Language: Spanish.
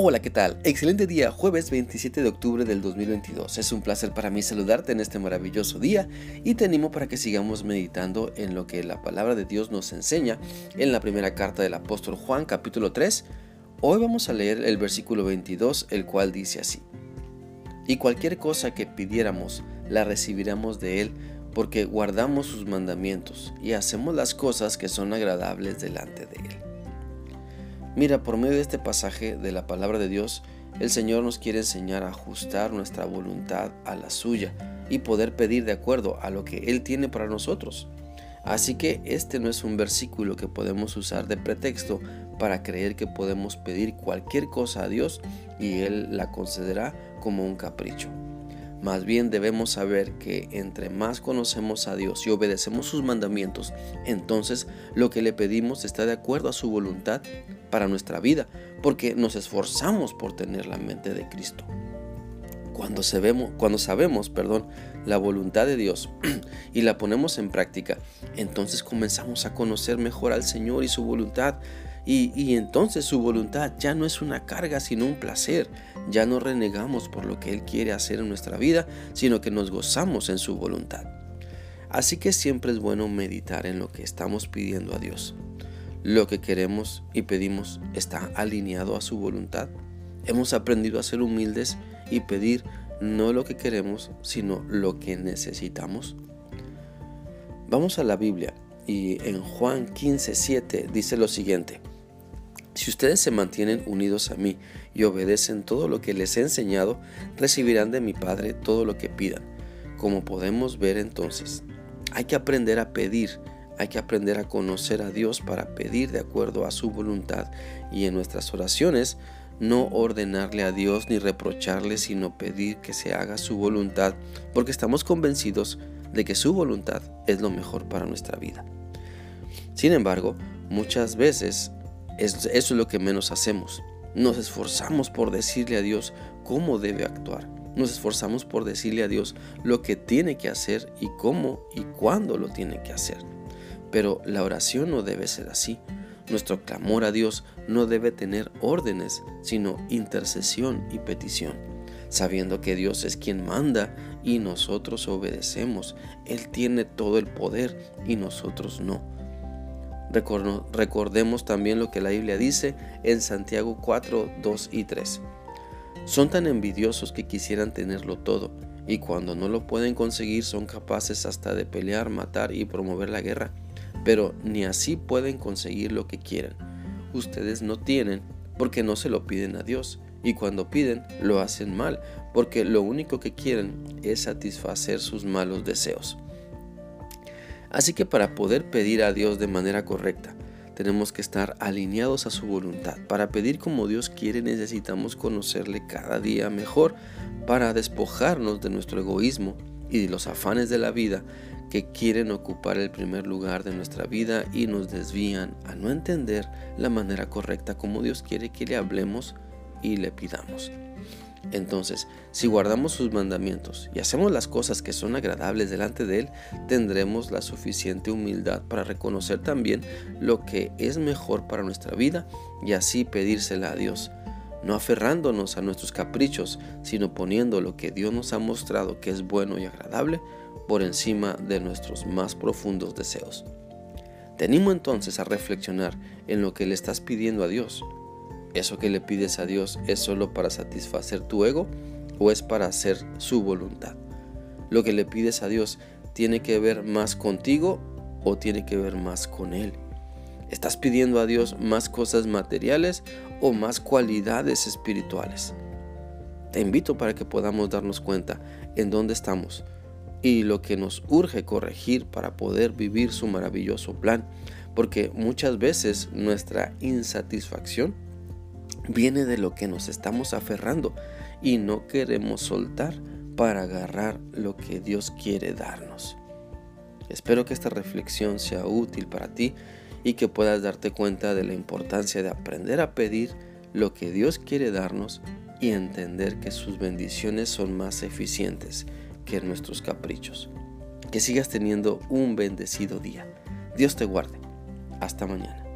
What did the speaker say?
Hola, ¿qué tal? Excelente día, jueves 27 de octubre del 2022. Es un placer para mí saludarte en este maravilloso día y te animo para que sigamos meditando en lo que la palabra de Dios nos enseña en la primera carta del apóstol Juan capítulo 3. Hoy vamos a leer el versículo 22, el cual dice así. Y cualquier cosa que pidiéramos, la recibiremos de Él, porque guardamos sus mandamientos y hacemos las cosas que son agradables delante de Él. Mira, por medio de este pasaje de la palabra de Dios, el Señor nos quiere enseñar a ajustar nuestra voluntad a la suya y poder pedir de acuerdo a lo que Él tiene para nosotros. Así que este no es un versículo que podemos usar de pretexto para creer que podemos pedir cualquier cosa a Dios y Él la concederá como un capricho. Más bien debemos saber que entre más conocemos a Dios y obedecemos sus mandamientos, entonces lo que le pedimos está de acuerdo a su voluntad para nuestra vida, porque nos esforzamos por tener la mente de Cristo. Cuando sabemos, cuando sabemos perdón, la voluntad de Dios y la ponemos en práctica, entonces comenzamos a conocer mejor al Señor y su voluntad. Y, entonces su voluntad ya no es una carga, sino un placer. Ya no renegamos por lo que Él quiere hacer en nuestra vida, sino que nos gozamos en su voluntad. Así que siempre es bueno meditar en lo que estamos pidiendo a Dios. Lo que queremos y pedimos está alineado a su voluntad. Hemos aprendido a ser humildes y pedir no lo que queremos, sino lo que necesitamos. Vamos a la Biblia y en Juan 15:7 dice lo siguiente: Si ustedes se mantienen unidos a mí y obedecen todo lo que les he enseñado, recibirán de mi Padre todo lo que pidan. Como podemos ver entonces, hay que aprender a pedir hay que aprender a conocer a Dios para pedir de acuerdo a su voluntad y en nuestras oraciones no ordenarle a Dios ni reprocharle, sino pedir que se haga su voluntad, porque estamos convencidos de que su voluntad es lo mejor para nuestra vida. Sin embargo, muchas veces eso es lo que menos hacemos. Nos esforzamos por decirle a Dios cómo debe actuar. Nos esforzamos por decirle a Dios lo que tiene que hacer y cómo y cuándo lo tiene que hacer. Pero la oración no debe ser así. Nuestro clamor a Dios no debe tener órdenes, sino intercesión y petición, sabiendo que Dios es quien manda y nosotros obedecemos. Él tiene todo el poder y nosotros no. Recordemos también lo que la Biblia dice en Santiago 4, 2 y 3. Son tan envidiosos que quisieran tenerlo todo, y cuando no lo pueden conseguir son capaces hasta de pelear, matar y promover la guerra pero ni así pueden conseguir lo que quieren. Ustedes no tienen porque no se lo piden a Dios y cuando piden lo hacen mal porque lo único que quieren es satisfacer sus malos deseos. Así que para poder pedir a Dios de manera correcta, tenemos que estar alineados a su voluntad. Para pedir como Dios quiere necesitamos conocerle cada día mejor para despojarnos de nuestro egoísmo y de los afanes de la vida que quieren ocupar el primer lugar de nuestra vida y nos desvían a no entender la manera correcta como Dios quiere que le hablemos y le pidamos. Entonces, si guardamos sus mandamientos y hacemos las cosas que son agradables delante de Él, tendremos la suficiente humildad para reconocer también lo que es mejor para nuestra vida y así pedírsela a Dios, no aferrándonos a nuestros caprichos, sino poniendo lo que Dios nos ha mostrado que es bueno y agradable por encima de nuestros más profundos deseos. Te entonces a reflexionar en lo que le estás pidiendo a Dios. ¿Eso que le pides a Dios es solo para satisfacer tu ego o es para hacer su voluntad? ¿Lo que le pides a Dios tiene que ver más contigo o tiene que ver más con Él? ¿Estás pidiendo a Dios más cosas materiales o más cualidades espirituales? Te invito para que podamos darnos cuenta en dónde estamos y lo que nos urge corregir para poder vivir su maravilloso plan, porque muchas veces nuestra insatisfacción viene de lo que nos estamos aferrando y no queremos soltar para agarrar lo que Dios quiere darnos. Espero que esta reflexión sea útil para ti y que puedas darte cuenta de la importancia de aprender a pedir lo que Dios quiere darnos y entender que sus bendiciones son más eficientes que nuestros caprichos. Que sigas teniendo un bendecido día. Dios te guarde. Hasta mañana.